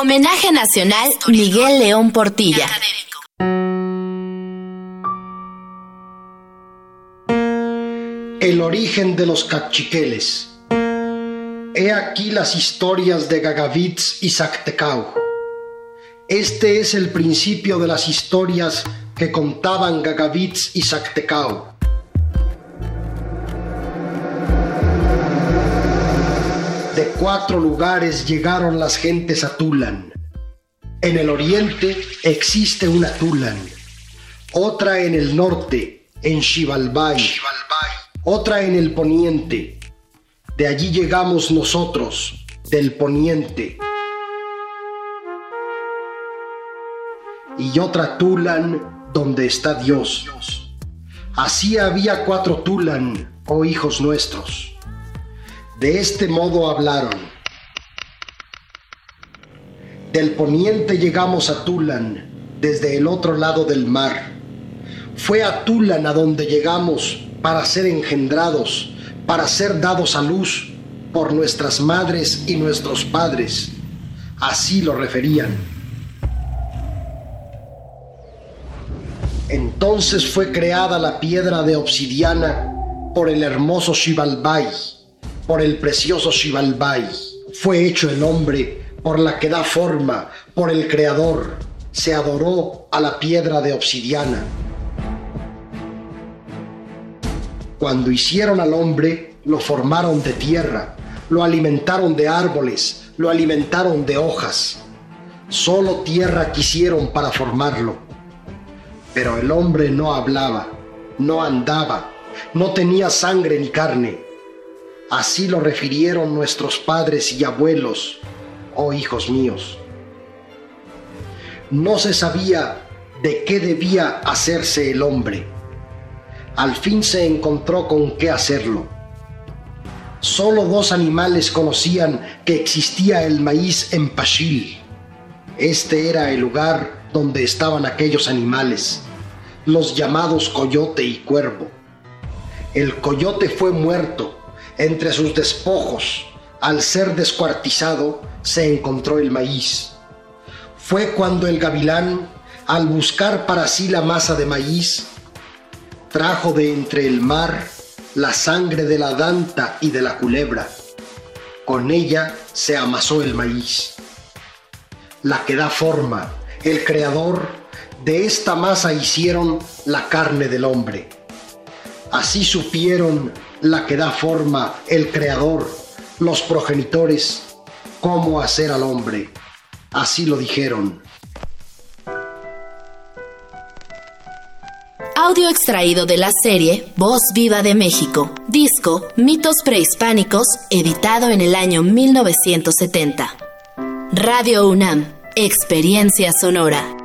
Homenaje Nacional Miguel León Portilla. El origen de los cachiqueles. He aquí las historias de Gagavitz y Zactecau. Este es el principio de las historias que contaban Gagavitz y Zactecau. De cuatro lugares llegaron las gentes a Tulan. En el oriente existe una Tulan, otra en el norte, en Xibalbay, otra en el poniente. De allí llegamos nosotros, del poniente. Y otra Tulan donde está Dios. Así había cuatro Tulan, oh hijos nuestros. De este modo hablaron. Del poniente llegamos a Tulan, desde el otro lado del mar. Fue a Tulan a donde llegamos para ser engendrados, para ser dados a luz por nuestras madres y nuestros padres. Así lo referían. Entonces fue creada la piedra de obsidiana por el hermoso Shivalbai, por el precioso Shivalbai. Fue hecho el hombre por la que da forma, por el Creador. Se adoró a la piedra de obsidiana. Cuando hicieron al hombre, lo formaron de tierra, lo alimentaron de árboles, lo alimentaron de hojas. Solo tierra quisieron para formarlo. Pero el hombre no hablaba, no andaba, no tenía sangre ni carne. Así lo refirieron nuestros padres y abuelos, oh hijos míos. No se sabía de qué debía hacerse el hombre al fin se encontró con qué hacerlo. Solo dos animales conocían que existía el maíz en Pachil. Este era el lugar donde estaban aquellos animales, los llamados coyote y cuervo. El coyote fue muerto. Entre sus despojos, al ser descuartizado, se encontró el maíz. Fue cuando el gavilán, al buscar para sí la masa de maíz, trajo de entre el mar la sangre de la danta y de la culebra. Con ella se amasó el maíz. La que da forma, el creador, de esta masa hicieron la carne del hombre. Así supieron la que da forma, el creador, los progenitores, cómo hacer al hombre. Así lo dijeron. Audio extraído de la serie Voz Viva de México, disco Mitos Prehispánicos, editado en el año 1970. Radio UNAM, Experiencia Sonora.